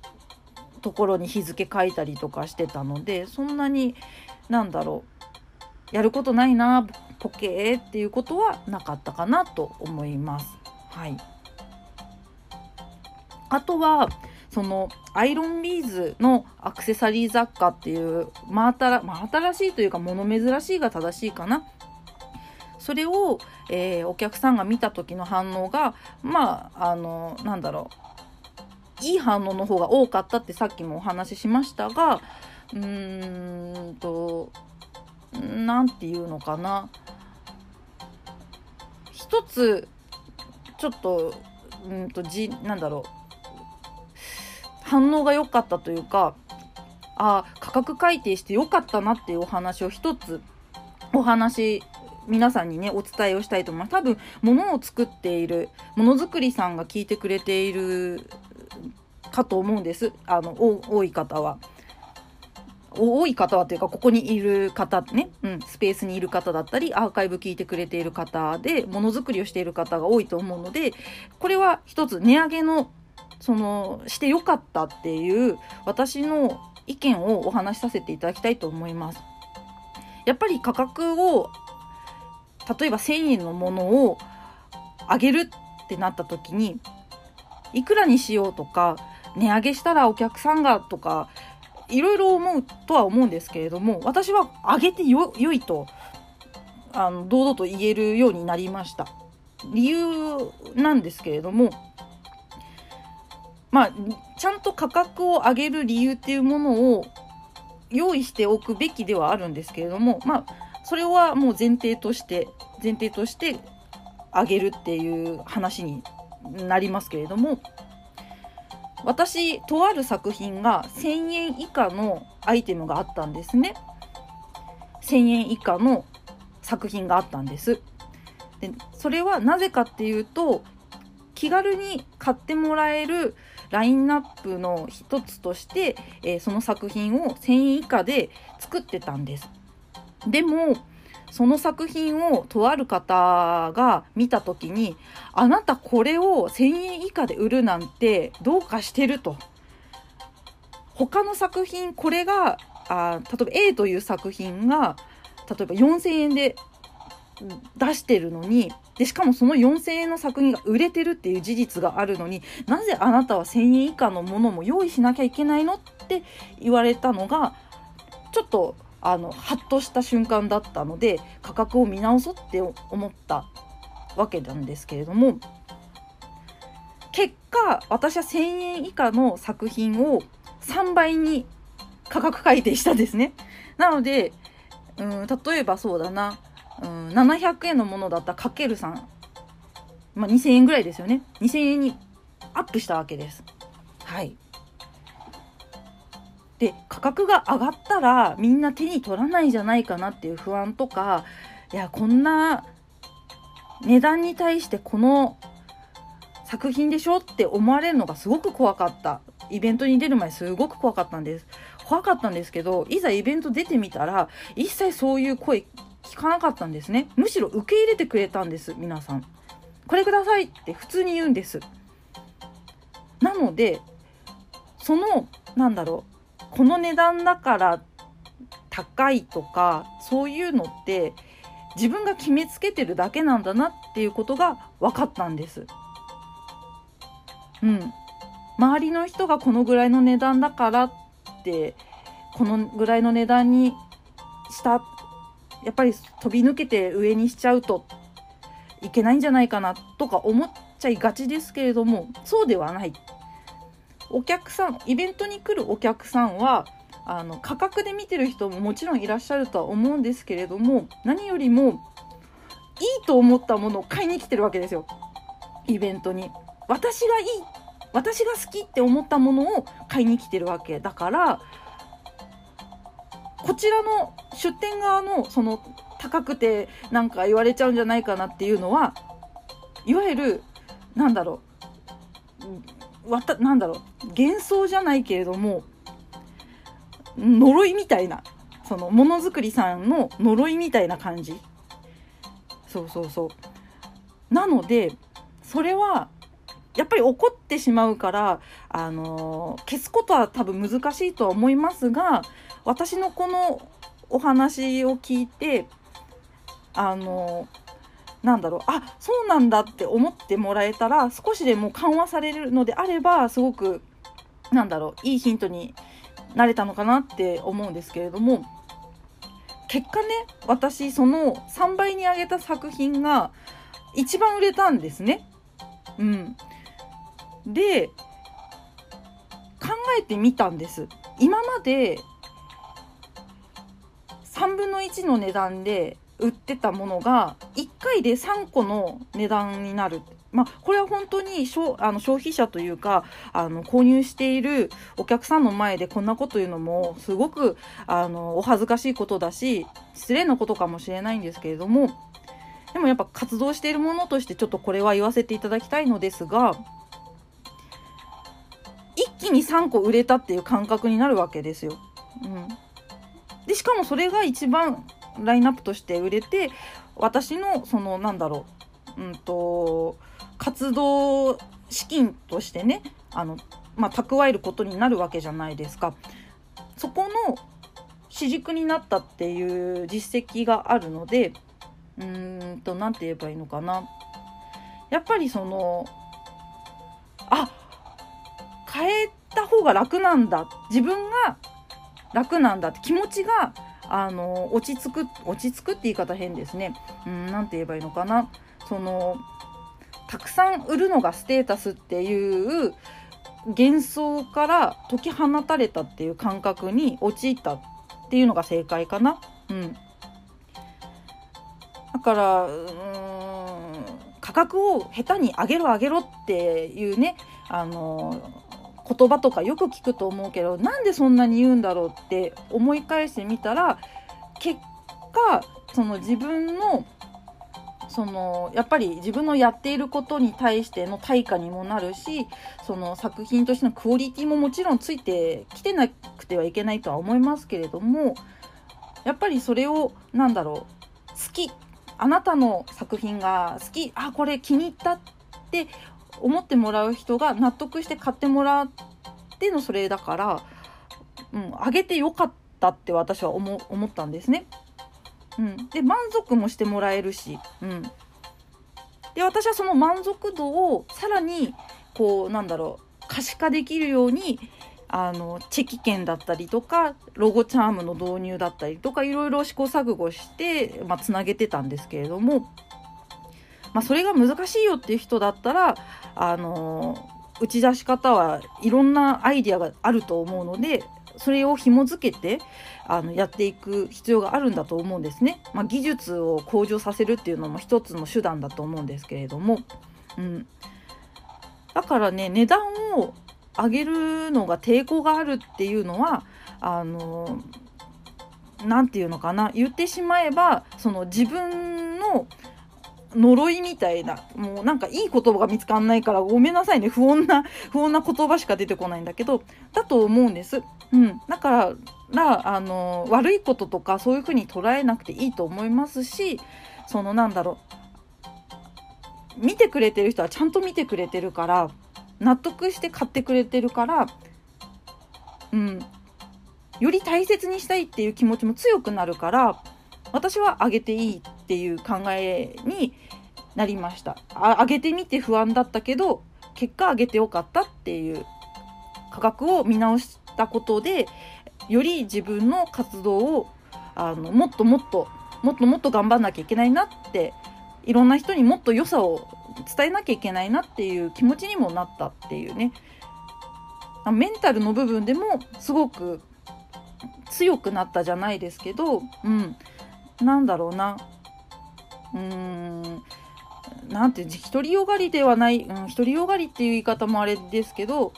ところに日付書いたりとかしてたのでそんなになんだろうやることないなポケーっていうことはなかったかなと思います。はい、あとはそのアイロンビーズのアクセサリー雑貨っていう真新,、ま、新しいというか物珍しいが正しいかな。それを、えー、お客さんが見た時の反応がまああのなんだろう。いい反応の方が多かったってさっきもお話ししましたがうーんと何て言うのかな。一つちょっとうんとじなんだろう。反応が良かったというかあ価格改定して良かったなっていうお話を一つお話皆さんにねお伝えをしたいと思います。多分物を作っているものづくりさんが聞いてくれているかと思うんです。あの多い方は。多い方はというかここにいる方ね、うん、スペースにいる方だったりアーカイブ聞いてくれている方でものづくりをしている方が多いと思うのでこれは一つ値上げのそのしてよかったっていう私の意見をお話しさせていただきたいと思います。やっぱり価格を例えば1000円のものを上げるってなった時にいくらにしようとか値上げしたらお客さんがとかいろいろ思うとは思うんですけれども私は上げてよ良いとあの堂々と言えるようになりました。理由なんですけれどもまあ、ちゃんと価格を上げる理由っていうものを用意しておくべきではあるんですけれども、まあ、それはもう前提として、前提として上げるっていう話になりますけれども、私、とある作品が1000円以下のアイテムがあったんですね。1000円以下の作品があったんです。でそれはなぜかっていうと気軽に買ってもらえるラインナップの一つとして、えー、その作品を1000円以下で作ってたんです。でも、その作品をとある方が見た時に、あなたこれを1000円以下で売るなんてどうかしてると。他の作品、これが、あ例えば A という作品が、例えば4000円で出してるのにでしかもその4000円の作品が売れてるっていう事実があるのになぜあなたは1000円以下のものも用意しなきゃいけないのって言われたのがちょっとあのハッとした瞬間だったので価格を見直そうって思ったわけなんですけれども結果私は1000円以下の作品を3倍に価格改定したんですね。なので、うん、例えばそうだなうん、700円のものだったかける3、まあ、2000円ぐらいですよね。2000円にアップしたわけです。はい。で価格が上がったらみんな手に取らないじゃないかなっていう不安とかいやこんな値段に対してこの作品でしょって思われるのがすごく怖かった。イベントに出る前すごく怖かったんです。怖かったんですけどいざイベント出てみたら一切そういう声聞かなかったんですね。むしろ受け入れてくれたんです皆さん。これくださいって普通に言うんです。なのでそのなんだろうこの値段だから高いとかそういうのって自分が決めつけてるだけなんだなっていうことが分かったんです。うん。周りの人がこのぐらいの値段だからってこのぐらいの値段にしたやっぱり飛び抜けて上にしちゃうといけないんじゃないかなとか思っちゃいがちですけれどもそうではないお客さんイベントに来るお客さんはあの価格で見てる人ももちろんいらっしゃるとは思うんですけれども何よりもいいと思ったものを買いに来てるわけですよ。イベントに。私がいい私が好きって思ったものを買いに来てるわけだからこちらの出店側のその高くてなんか言われちゃうんじゃないかなっていうのはいわゆるなんだろうわたなんだろう。幻想じゃないけれども呪いみたいな。そのものづくりさんの呪いみたいな感じ。そうそうそう。なのでそれはやっぱり怒ってしまうからあの消すことは多分難しいとは思いますが私のこのお話を聞いてあのなんだろうあそうなんだって思ってもらえたら少しでも緩和されるのであればすごくなんだろういいヒントになれたのかなって思うんですけれども結果ね私その3倍に上げた作品が一番売れたんですね。うん、で考えてみたんです。今まで3分の1の値段で売ってたものが1回で3個の値段になる。まあ、これは本当に消あの消費者というかあの購入しているお客さんの前でこんなこと言うのもすごくあのお恥ずかしいことだし失礼なことかもしれないんですけれどもでもやっぱ活動しているものとしてちょっとこれは言わせていただきたいのですが一気に3個売れたっていう感覚になるわけですよ。うん、でしかもそれが一番ラインナップとして売れて私のそのなんだろううんと活動資金としてねあの、まあ、蓄えることになるわけじゃないですか。そこの主軸になったっていう実績があるのでうんと何て言えばいいのかなやっぱりそのあ変えた方が楽なんだ自分が楽なんだって気持ちがあの落ち着く落ち着くって言い方変ですね。うん何て言えばいいのかな。そのたくさん売るのがステータスっていう幻想から解き放たれたっていう感覚に陥ったっていうのが正解かな。うん、だからうん価格を下手に上げろ上げろっていうねあの言葉とかよく聞くと思うけどなんでそんなに言うんだろうって思い返してみたら結果その自分のそのやっぱり自分のやっていることに対しての対価にもなるしその作品としてのクオリティももちろんついてきてなくてはいけないとは思いますけれどもやっぱりそれを何だろう好きあなたの作品が好きあこれ気に入ったって思ってもらう人が納得して買ってもらってのそれだから、うん、あげてよかったって私は思ったんですね。うん、で満足もしてもらえるし、うん、で私はその満足度をさらにこうなんだろう可視化できるようにあのチェキ券だったりとかロゴチャームの導入だったりとかいろいろ試行錯誤して、まあ、つなげてたんですけれども、まあ、それが難しいよっていう人だったらあの打ち出し方はいろんなアイディアがあると思うのでそれを紐付けてあのやっていく必要があるんだと思うんですね。まあ、技術を向上させるっていうのも一つの手段だと思うんですけれども、うん、だからね値段を上げるのが抵抗があるっていうのはあの何て言うのかな。言ってしまえばその自分の呪いみたいな、もうなんかいい言葉が見つかんないからごめんなさいね。不穏な、不穏な言葉しか出てこないんだけど、だと思うんです。うん。だから、あの、悪いこととかそういうふうに捉えなくていいと思いますし、そのなんだろう。見てくれてる人はちゃんと見てくれてるから、納得して買ってくれてるから、うん。より大切にしたいっていう気持ちも強くなるから、私はあげていいっていう考えになりました。あ上げてみて不安だったけど結果上げてよかったっていう価格を見直したことでより自分の活動をあのもっともっともっともっと頑張んなきゃいけないなっていろんな人にもっと良さを伝えなきゃいけないなっていう気持ちにもなったっていうね。メンタルの部分でもすごく強くなったじゃないですけど、うん、なんだろうな。うーん。なんて独りよがりではない、うん、独りよがりっていう言い方もあれですけど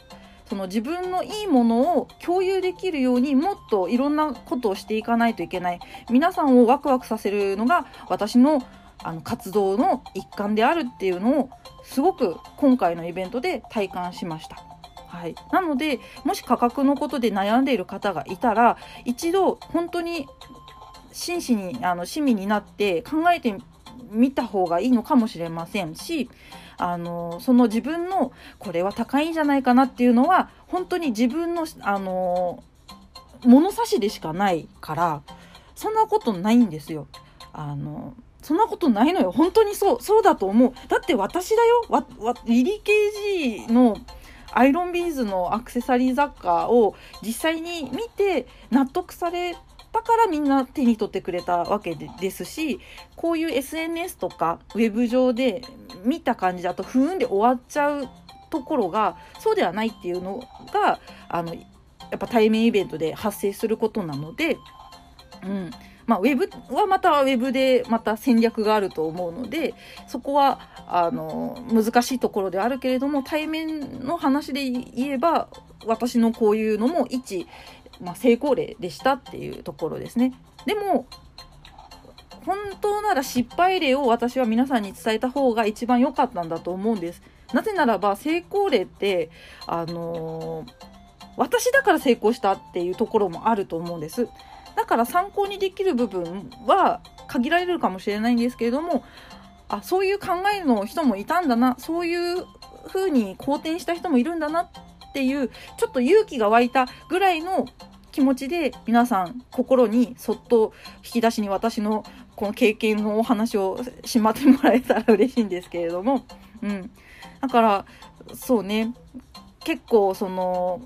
その自分のいいものを共有できるようにもっといろんなことをしていかないといけない。皆さんをワクワクさせるのが私のあの活動の一環であるっていうのをすごく今回のイベントで体感しました。はい、なのでもし価格のことで悩んでいる方がいたら一度本当に真摯にあの市民になって考えてみた方がいいのかもしれませんしあのその自分のこれは高いんじゃないかなっていうのは本当に自分のあの物差しでしかないからそんなことないんですよ。あのそんなことないのよ。本当にそう、そうだと思う。だって私だよ。わ、わ、リリケージのアイロンビーズのアクセサリー雑貨を実際に見て納得されだからみんな手に取ってくれたわけですしこういう SNS とかウェブ上で見た感じだと不運で終わっちゃうところがそうではないっていうのがあのやっぱ対面イベントで発生することなので、うん。まあ、ウェブはまたウェブでまた戦略があると思うのでそこはあの難しいところであるけれども対面の話で言えば私のこういうのも一まあ、成功例でしたっていうところですね。でも本当なら失敗例を私は皆さんに伝えた方が一番良かったんだと思うんです。なぜならば成功例ってあのー、私だから成功したっていうところもあると思うんです。だから参考にできる部分は限られるかもしれないんですけれどもあそういう考えの人もいたんだなそういう風に好転した人もいるんだなっっていうちょっと勇気が湧いたぐらいの気持ちで皆さん心にそっと引き出しに私のこの経験のお話をしまってもらえたら嬉しいんですけれども、うん。だから、そうね、結構その、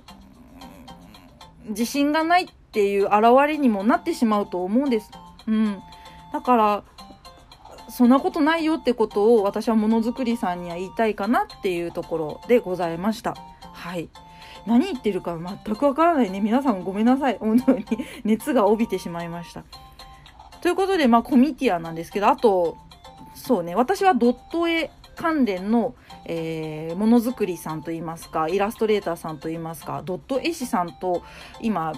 自信がないっていう現れにもなってしまうと思うんです。うん。だから、そんなことないよってことを私はものづくりさんには言いたいかなっていうところでございました。はい。何言ってるか全くわからないね。皆さんごめんなさい。本当に熱が帯びてしまいました。ということで、まあ、コミティアなんですけど、あと、そうね、私はドット絵関連の、えー、ものづくりさんといいますか、イラストレーターさんといいますか、ドット絵師さんと今、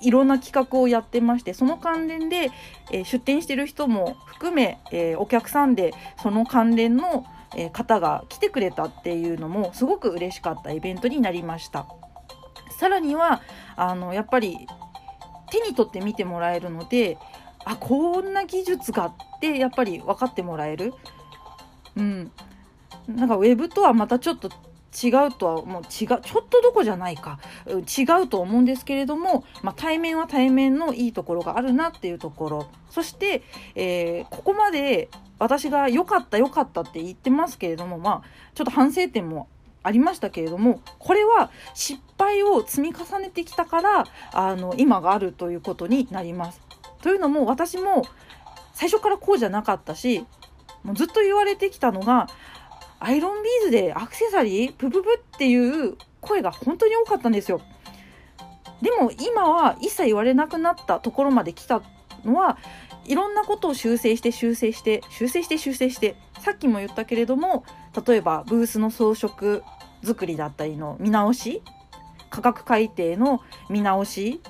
いろんな企画をやってまして、その関連で、えー、出展してる人も含め、えー、お客さんでその関連のえ方が来てくれたっていうのもすごく嬉しかったイベントになりました。さらにはあのやっぱり手に取って見てもらえるのであこんな技術がってやっぱり分かってもらえる。うん。なんかウェブとはまたちょっと違うとはもう違うちょっとどこじゃないか。違うと思うんですけれども、まあ、対面は対面のいいところがあるなっていうところ。そして、えー、ここまで私が良かった良かったって言ってますけれどもまあちょっと反省点もありましたけれどもこれは失敗を積み重ねてきたからあの今があるということになります。というのも私も最初からこうじゃなかったしもうずっと言われてきたのがアイロンビーズでアクセサリープププっていう声が本当に多かったんですよ。でも今は一切言われなくなったところまで来たのはいろんなことを修正して修正して修正して修正してさっきも言ったけれども例えばブースの装飾作りだったりの見直し価格改定の見直し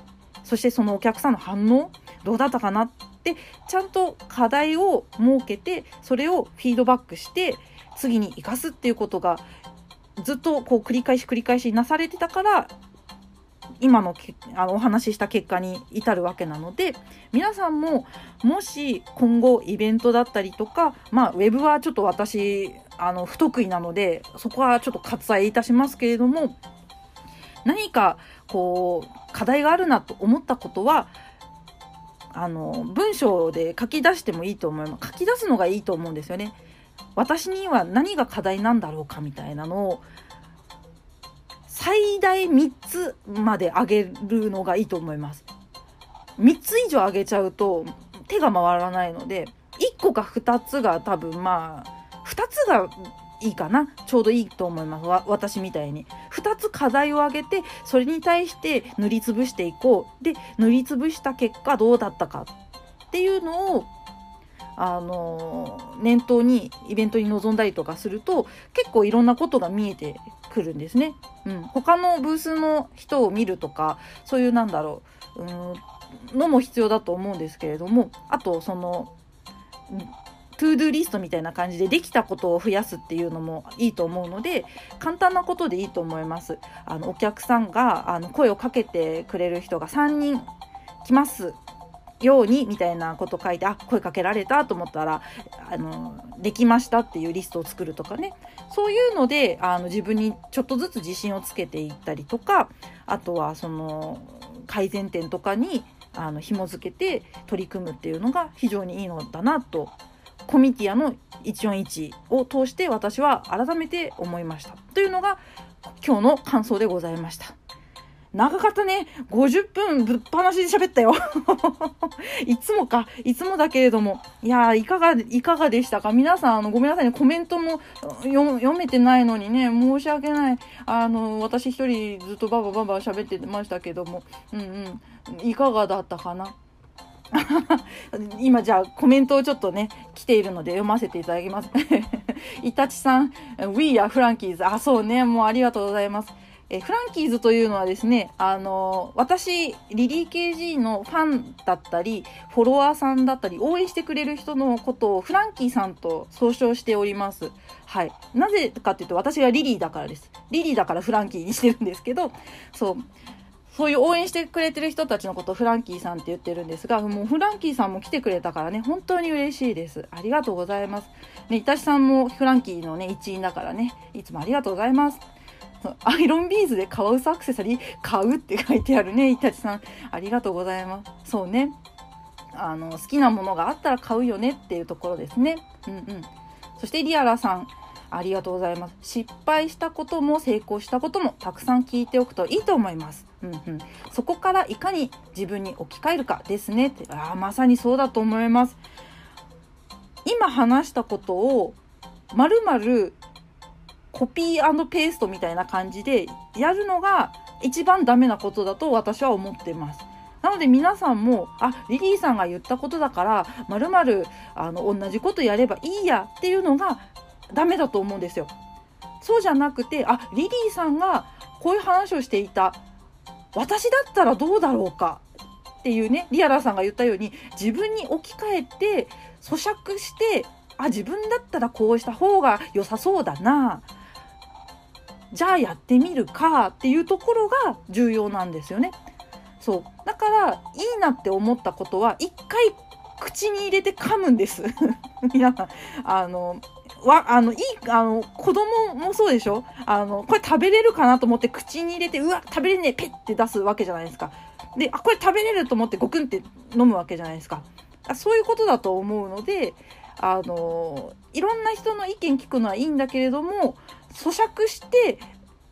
そしてそのお客さんの反応どうだったかなっでちゃんと課題を設けてそれをフィードバックして次に生かすっていうことがずっとこう繰り返し繰り返しなされてたから今のけあのお話しした結果に至るわけなので皆さんももし今後イベントだったりとかまあウェブはちょっと私あの不得意なのでそこはちょっと割愛いたしますけれども何かこう課題があるなと思ったことはあの文章で書き出してもいいと思います。書き出すのがいいと思うんですよね。私には何が課題なんだろうかみたいなのを最大3つまで上げるのがいいと思います。3つ以上上げちゃうと手が回らないので1個か2つが多分まあ2つがいいかな。ちょうどいいと思います。私みたいに。2つ課題を挙げてそれに対して塗りつぶしていこう。で塗りつぶした結果どうだったかっていうのをあの念頭にイベントに臨んだりとかすると結構いろんなことが見えてくるんですね。うん、他のブースの人を見るとかそういうなんだろううんのも必要だと思うんですけれどもあとそのトゥードゥリストみたいな感じでできたことを増やすっていうのもいいと思うので簡単なことでいいと思います。あのお客さんがあの声をかけてくれる人が3人来ますようにみたいなこと書いてあ声かけられたと思ったらあのできましたっていうリストを作るとかね。そういうのであの自分にちょっとずつ自信をつけていったりとかあとはその改善点とかにあの紐付けて取り組むっていうのが非常にいいのだなと。コミティアの141を通して私は改めて思いました。というのが今日の感想でございました。長かったね。50分ぶっ放しで喋ったよ。いつもか。いつもだけれども。いやいかが、いかがでしたか？皆さん、あの、ごめんなさいね。コメントも読めてないのにね、申し訳ない。あの、私一人ずっとババババ喋ってましたけども。うんうん。いかがだったかな？今じゃあコメントをちょっとね、来ているので読ませていただきます。イタチさん、We are Frankies。あ、そうね。もうありがとうございます。えフランキーズというのはですね、あの私、リリー KG のファンだったり、フォロワーさんだったり、応援してくれる人のことをフランキーさんと総称しております。はい。なぜかっていうと、私がリリーだからです。リリーだからフランキーにしてるんですけど、そう。そういう応援してくれてる人たちのことをフランキーさんって言ってるんですが、もうフランキーさんも来てくれたからね、本当に嬉しいです。ありがとうございます。ね、いたしさんもフランキーのね、一員だからね、いつもありがとうございます。アイロンビーズでカワウソアクセサリー？買うって書いてあるね、イタチさん。ありがとうございます。そうね。あの、好きなものがあったら買うよねっていうところですね。うんうん。そしてリアラさん。ありがとうございます。失敗したことも成功したこともたくさん聞いておくといいと思います。うんうん、そこからいかに自分に置き換えるかですね。ってあまさにそうだと思います。今話したことをまるまるコピーペーストみたいな感じでやるのが一番ダメなことだと私は思ってます。なので皆さんも、あ、リリーさんが言ったことだから、まるまる、あの、同じことやればいいやっていうのがダメだと思うんですよ。そうじゃなくて、あ、リリーさんがこういう話をしていた。私だったらどうだろうかっていうね、リアラさんが言ったように、自分に置き換えて、咀嚼して、あ、自分だったらこうした方が良さそうだな。じゃあやってみるかっていうところが重要なんですよね。そうだからいいなって思ったことは一回口に入れて噛むんです。皆さんあのわあのいいあの子供もそうでしょ？あのこれ食べれるかなと思って口に入れてうわ食べれねえペッて出すわけじゃないですか。であこれ食べれると思ってゴクンって飲むわけじゃないですか。あそういうことだと思うのであのいろんな人の意見聞くのはいいんだけれども咀嚼して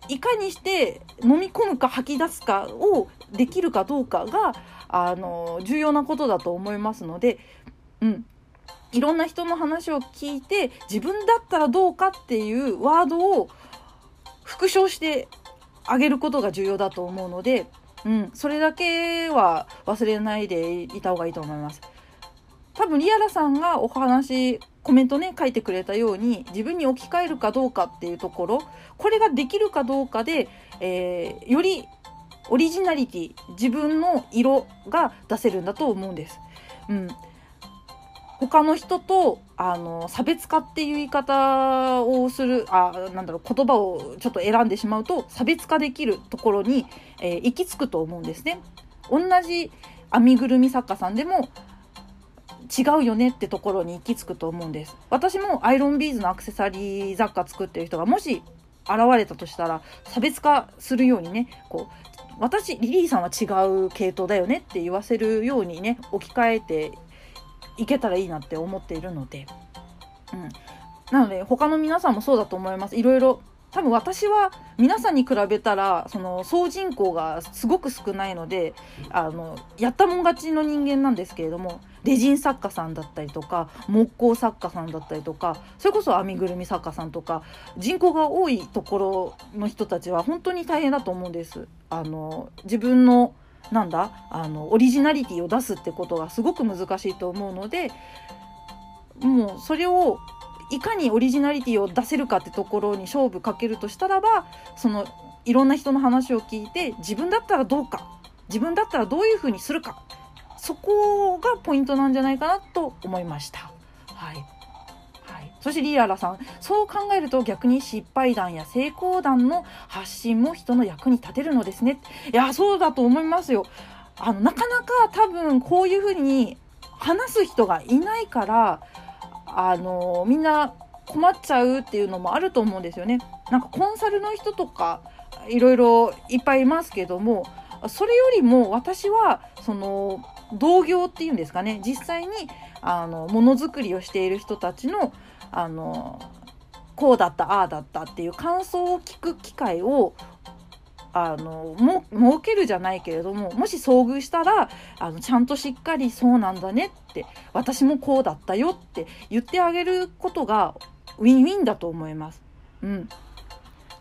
いかにして飲み込むか吐き出すかをできるかどうかがあの重要なことだと思いますので、うん、いろんな人の話を聞いて自分だったらどうかっていうワードを復唱してあげることが重要だと思うので、うん、それだけは忘れないでいた方がいいと思います。多分リアラさんがお話コメントね書いてくれたように自分に置き換えるかどうかっていうところこれができるかどうかで、えー、よりオリジナリティ自分の色が出せるんだと思うんです。うん他の人とあの差別化っていう言い方をするあなんだろう言葉をちょっと選んでしまうと差別化できるところに、えー、行き着くと思うんですね。同じ編みぐるみ作家さんでも違うよねってところに行き着くと思うんです。私もアイロンビーズのアクセサリー雑貨作ってる人がもし現れたとしたら差別化するようにねこう私リリーさんは違う系統だよねって言わせるようにね置き換えていけたらいいなって思っているので、うん、なので他の皆さんもそうだと思います。いろいろ多分私は皆さんに比べたらその総人口がすごく少ないのであのやったもん勝ちの人間なんですけれどもレジン作家さんだったりとか木工作家さんだったりとかそれこそ編みぐるみ作家さんとか人口が多いところの人たちは本当に大変だと思うんです。あの自分のなんだあのオリジナリティを出すってことがすごく難しいと思うのでもうそれをいかにオリジナリティを出せるかってところに勝負かけるとしたらばそのいろんな人の話を聞いて自分だったらどうか自分だったらどういうふうにするかそこがポイントなんじゃないかなと思いました。はい。そしてリアラさん、そう考えると逆に失敗談や成功談の発信も人の役に立てるのですね。いや、そうだと思いますよ。あの、なかなか多分こういうふうに話す人がいないから、あの、みんな困っちゃうっていうのもあると思うんですよね。なんかコンサルの人とか、いろいろいっぱいいますけども、それよりも私は、その、同業っていうんですかね実際にあのものづくりをしている人たちのあのこうだったああだったっていう感想を聞く機会をあのも設けるじゃないけれどももし遭遇したらあのちゃんとしっかりそうなんだねって私もこうだったよって言ってあげることがウィンウィンだと思います。うん、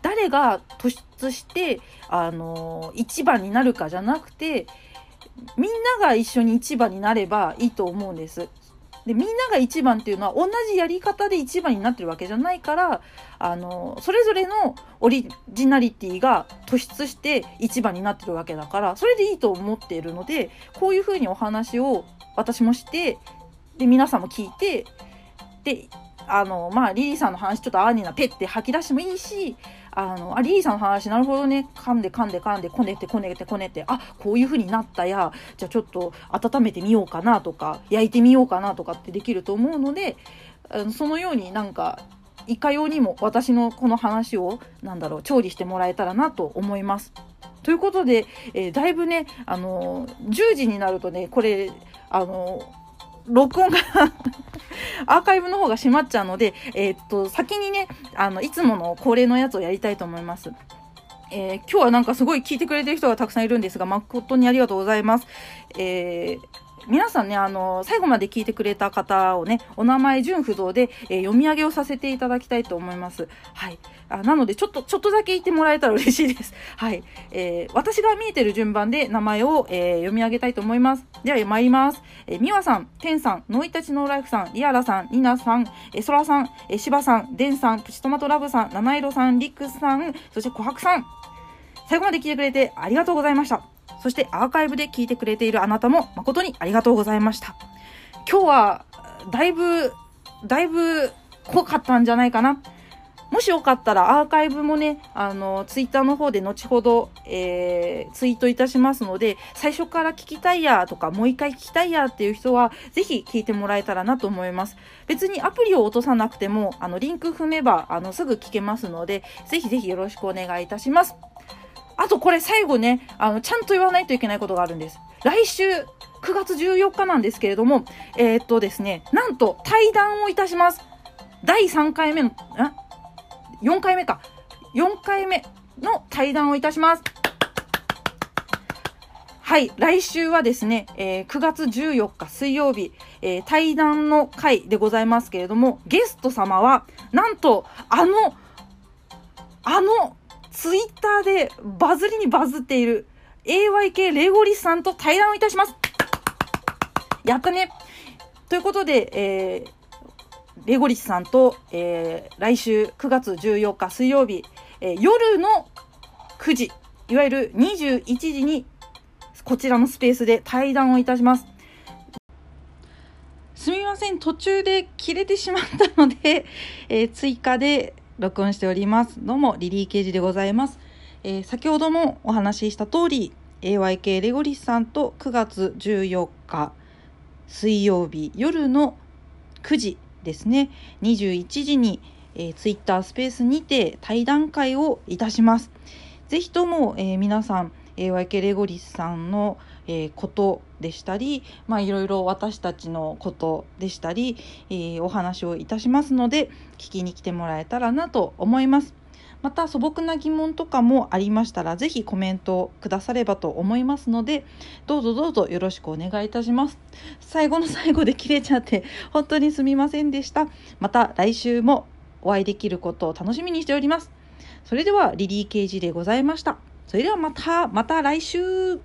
誰が突出してあの一番になるかじゃなくてみんなが一緒に一番になればいいと思うんです。でみんなが一番っていうのは同じやり方で一番になってるわけじゃないからあのそれぞれのオリジナリティが突出して一番になってるわけだからそれでいいと思っているのでこういうふうにお話を私もしてで皆さんも聞いてであのまあリリーさんの話ちょっとアーニーなペッて吐き出してもいいしあの、あ、リーさんの話、なるほどね、噛んで噛んで噛んで、こねてこねてこねて、あ、こういう風になったや、じゃあちょっと温めてみようかなとか、焼いてみようかなとかってできると思うので、そのようになんか、いかようにも私のこの話を、なんだろう、調理してもらえたらなと思います。ということで、えー、だいぶね、あの、10時になるとね、これ、あの録音がアーカイブの方が閉まっちゃうので、えー、っと、先にね、あの、いつもの恒例のやつをやりたいと思います。えー、今日はなんかすごい聞いてくれてる人がたくさんいるんですが、誠にありがとうございます。えー、皆さんね、あの、最後まで聞いてくれた方をね、お名前順不動で、えー、読み上げをさせていただきたいと思います。はい。あなので、ちょっと、ちょっとだけ言ってもらえたら嬉しいです。はい。えー、私が見えてる順番で名前を、えー、読み上げたいと思います。では、参ります。えー、みわさん、てんさん、ノイタチノーライフさん、リアラさん、ニナさん、えー、ソラさん、えー、シバさん、デンさん、プチトマトラブさん、七色さん、リックスさん、そして琥珀さん。最後まで聞いてくれてありがとうございました。そしてアーカイブで聞いてくれているあなたも誠にありがとうございました。今日は、だいぶ、だいぶ濃かったんじゃないかな。もしよかったらアーカイブもね、あの、ツイッターの方で後ほど、えー、ツイートいたしますので、最初から聞きたいやとか、もう一回聞きたいやっていう人は、ぜひ聞いてもらえたらなと思います。別にアプリを落とさなくても、あの、リンク踏めば、あの、すぐ聞けますので、ぜひぜひよろしくお願いいたします。あとこれ最後ね、あの、ちゃんと言わないといけないことがあるんです。来週、9月14日なんですけれども、えー、っとですね、なんと対談をいたします。第3回目の、ん ?4 回目か。4回目の対談をいたします。はい、来週はですね、えー、9月14日水曜日、えー、対談の回でございますけれども、ゲスト様は、なんと、あの、あの、ツイッターでバズりにバズっている AYK レゴリスさんと対談をいたします。やったね。ということで、えー、レゴリスさんと、えー、来週9月14日水曜日、えー、夜の9時、いわゆる21時にこちらのスペースで対談をいたします。すみません。途中で切れてしまったので、えー、追加で録音しております。どうも、リリー・ケージでございます。えー、先ほどもお話しした通り、AYK レゴリスさんと9月14日水曜日夜の9時ですね、21時に、えー、Twitter スペースにて対談会をいたします。ぜひとも、えー、皆さん、AYK レゴリスさんの、えー、ことでしたり、まあ、いろいろ私たちのことでしたり、えー、お話をいたしますので聞きに来てもらえたらなと思います。また素朴な疑問とかもありましたら、ぜひコメントくださればと思いますので、どうぞどうぞよろしくお願いいたします。最後の最後で切れちゃって、本当にすみませんでした。また来週もお会いできることを楽しみにしております。それではリリー・ケージでございました。それではまた、また来週